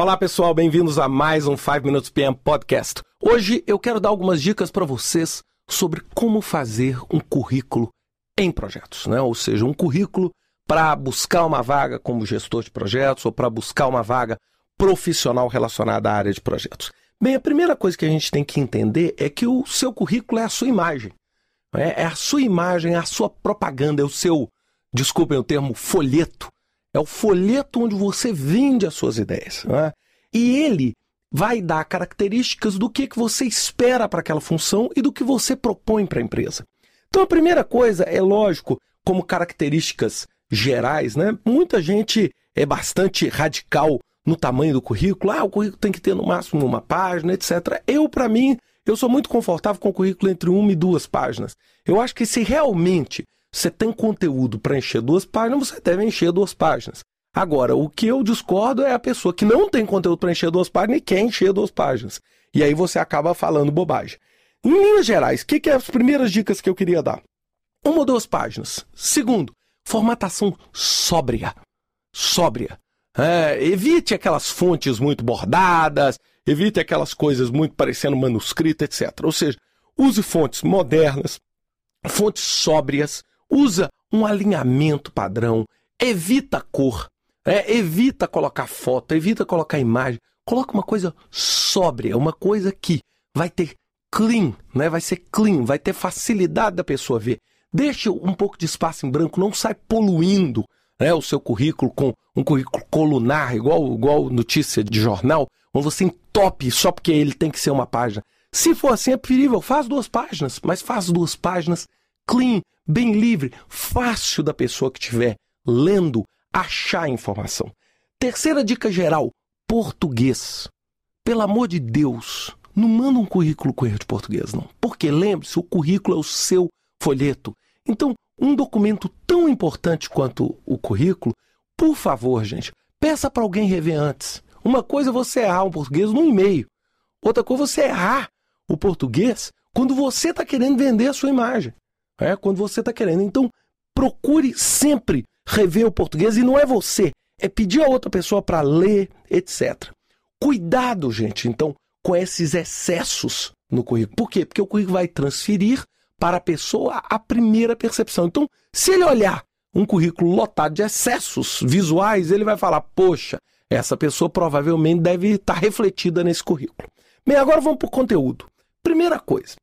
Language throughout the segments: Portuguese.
Olá pessoal, bem-vindos a mais um 5 Minutes PM Podcast. Hoje eu quero dar algumas dicas para vocês sobre como fazer um currículo em projetos, né? Ou seja, um currículo para buscar uma vaga como gestor de projetos ou para buscar uma vaga profissional relacionada à área de projetos. Bem, a primeira coisa que a gente tem que entender é que o seu currículo é a sua imagem. É, é a sua imagem, é a sua propaganda, é o seu, desculpem o termo, folheto. É o folheto onde você vende as suas ideias. Né? E ele vai dar características do que, que você espera para aquela função e do que você propõe para a empresa. Então, a primeira coisa é lógico, como características gerais, né? Muita gente é bastante radical no tamanho do currículo. Ah, o currículo tem que ter no máximo uma página, etc. Eu, para mim, eu sou muito confortável com o currículo entre uma e duas páginas. Eu acho que se realmente você tem conteúdo para encher duas páginas, você deve encher duas páginas. Agora, o que eu discordo é a pessoa que não tem conteúdo para encher duas páginas e quer encher duas páginas. E aí você acaba falando bobagem. Em linhas gerais, o que, que é as primeiras dicas que eu queria dar? Uma ou duas páginas. Segundo, formatação sóbria. Sóbria. É, evite aquelas fontes muito bordadas, evite aquelas coisas muito parecendo manuscrito, etc. Ou seja, use fontes modernas, fontes sóbrias, usa um alinhamento padrão, evita cor, é, evita colocar foto, evita colocar imagem, coloca uma coisa sóbria, uma coisa que vai ter clean, né? vai ser clean, vai ter facilidade da pessoa ver. Deixe um pouco de espaço em branco, não sai poluindo né, o seu currículo com um currículo colunar, igual, igual notícia de jornal, onde você entope só porque ele tem que ser uma página. Se for assim, é preferível, faz duas páginas, mas faz duas páginas clean, bem livre, fácil da pessoa que estiver lendo achar informação. Terceira dica geral: português. Pelo amor de Deus, não manda um currículo com erro de português, não. Porque lembre-se, o currículo é o seu folheto. Então, um documento tão importante quanto o currículo, por favor, gente, peça para alguém rever antes. Uma coisa é você errar um português no e-mail. Outra coisa é você errar o português quando você está querendo vender a sua imagem. É quando você está querendo. Então, procure sempre rever o português e não é você, é pedir a outra pessoa para ler, etc. Cuidado, gente, então, com esses excessos no currículo. Por quê? Porque o currículo vai transferir para a pessoa a primeira percepção. Então, se ele olhar um currículo lotado de excessos visuais, ele vai falar: poxa, essa pessoa provavelmente deve estar refletida nesse currículo. Bem, agora vamos para o conteúdo. Primeira coisa: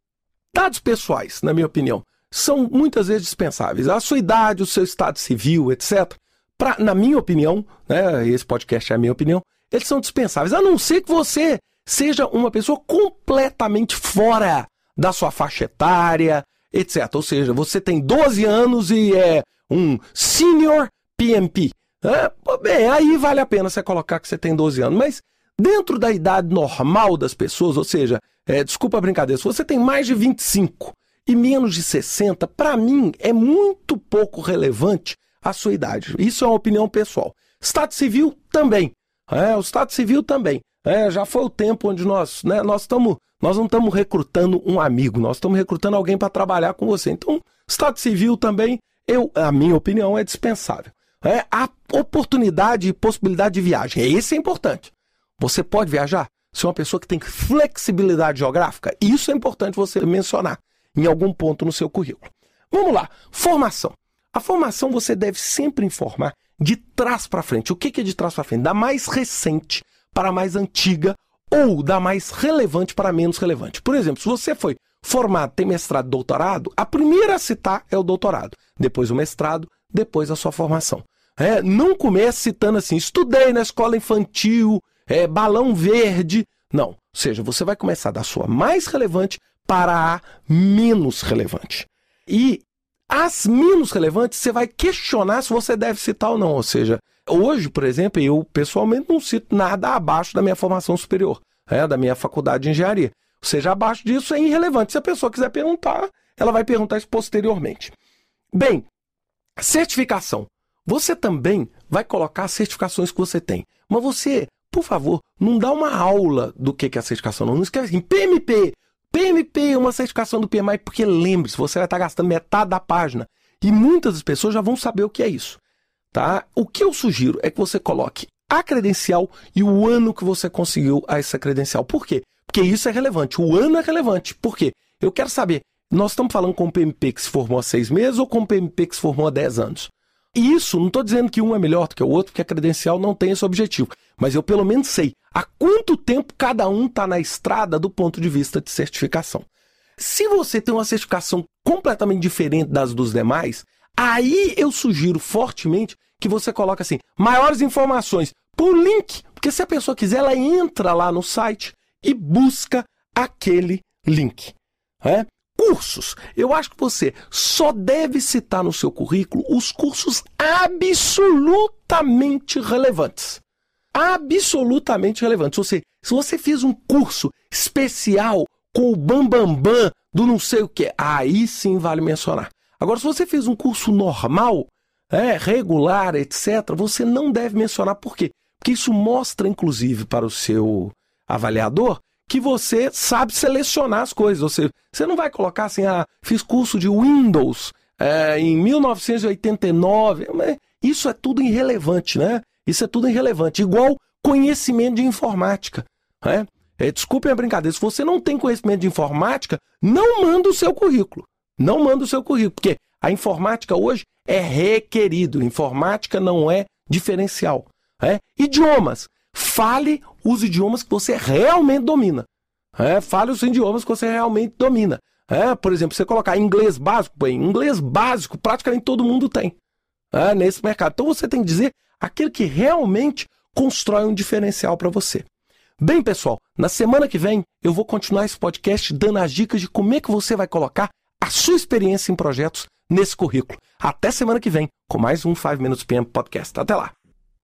dados pessoais, na minha opinião, são muitas vezes dispensáveis. A sua idade, o seu estado civil, etc. Pra, na minha opinião, né, esse podcast é a minha opinião, eles são dispensáveis, a não ser que você seja uma pessoa completamente fora da sua faixa etária, etc. Ou seja, você tem 12 anos e é um senior PMP. É, bem, aí vale a pena você colocar que você tem 12 anos. Mas dentro da idade normal das pessoas, ou seja, é, desculpa a brincadeira, se você tem mais de 25 e menos de 60, para mim é muito pouco relevante a sua idade. Isso é uma opinião pessoal. Estado civil também. É, o Estado civil também. É, já foi o tempo onde nós, né, nós estamos, nós não estamos recrutando um amigo, nós estamos recrutando alguém para trabalhar com você. Então, Estado civil também, eu, a minha opinião é dispensável. É a oportunidade e possibilidade de viagem. Esse é importante. Você pode viajar? Se é uma pessoa que tem flexibilidade geográfica, isso é importante você mencionar em algum ponto no seu currículo. Vamos lá, formação. A formação você deve sempre informar de trás para frente. O que é de trás para frente? Da mais recente para a mais antiga ou da mais relevante para a menos relevante. Por exemplo, se você foi formado, tem mestrado, doutorado, a primeira a citar é o doutorado, depois o mestrado, depois a sua formação. É, não comece citando assim, estudei na escola infantil, é, balão verde. Não. Ou seja, você vai começar da sua mais relevante para a menos relevante. E as menos relevantes você vai questionar se você deve citar ou não. Ou seja, hoje, por exemplo, eu pessoalmente não cito nada abaixo da minha formação superior, é, da minha faculdade de engenharia. Ou seja, abaixo disso é irrelevante. Se a pessoa quiser perguntar, ela vai perguntar isso posteriormente. Bem, certificação. Você também vai colocar as certificações que você tem. Mas você, por favor, não dá uma aula do que é a certificação. Não, não esquece assim, PMP, PMP, uma certificação do PMI, porque lembre-se, você vai estar gastando metade da página. E muitas pessoas já vão saber o que é isso. Tá? O que eu sugiro é que você coloque a credencial e o ano que você conseguiu essa credencial. Por quê? Porque isso é relevante. O ano é relevante. Por quê? Eu quero saber, nós estamos falando com o PMP que se formou há seis meses ou com o PMP que se formou há dez anos? Isso, não estou dizendo que um é melhor do que o outro, porque a credencial não tem esse objetivo. Mas eu pelo menos sei há quanto tempo cada um está na estrada do ponto de vista de certificação. Se você tem uma certificação completamente diferente das dos demais, aí eu sugiro fortemente que você coloque assim, maiores informações por link, porque se a pessoa quiser, ela entra lá no site e busca aquele link. É? Cursos. Eu acho que você só deve citar no seu currículo os cursos absolutamente relevantes. Absolutamente relevantes. Ou seja, se você fez um curso especial com o bambambam bam, bam do não sei o que, aí sim vale mencionar. Agora, se você fez um curso normal, é, regular, etc., você não deve mencionar por quê? Porque isso mostra, inclusive, para o seu avaliador que você sabe selecionar as coisas. Ou seja, você não vai colocar assim, ah, fiz curso de Windows é, em 1989. Isso é tudo irrelevante, né? Isso é tudo irrelevante. Igual conhecimento de informática. Né? É, desculpem a brincadeira. Se você não tem conhecimento de informática, não manda o seu currículo. Não manda o seu currículo, porque a informática hoje é requerido. Informática não é diferencial. É? Idiomas. Fale os idiomas que você realmente domina. É? Fale os idiomas que você realmente domina. É? Por exemplo, você colocar inglês básico, bem, inglês básico praticamente todo mundo tem é? nesse mercado. Então você tem que dizer aquilo que realmente constrói um diferencial para você. Bem, pessoal, na semana que vem eu vou continuar esse podcast dando as dicas de como é que você vai colocar a sua experiência em projetos nesse currículo. Até semana que vem com mais um 5 Minutes PM Podcast. Até lá!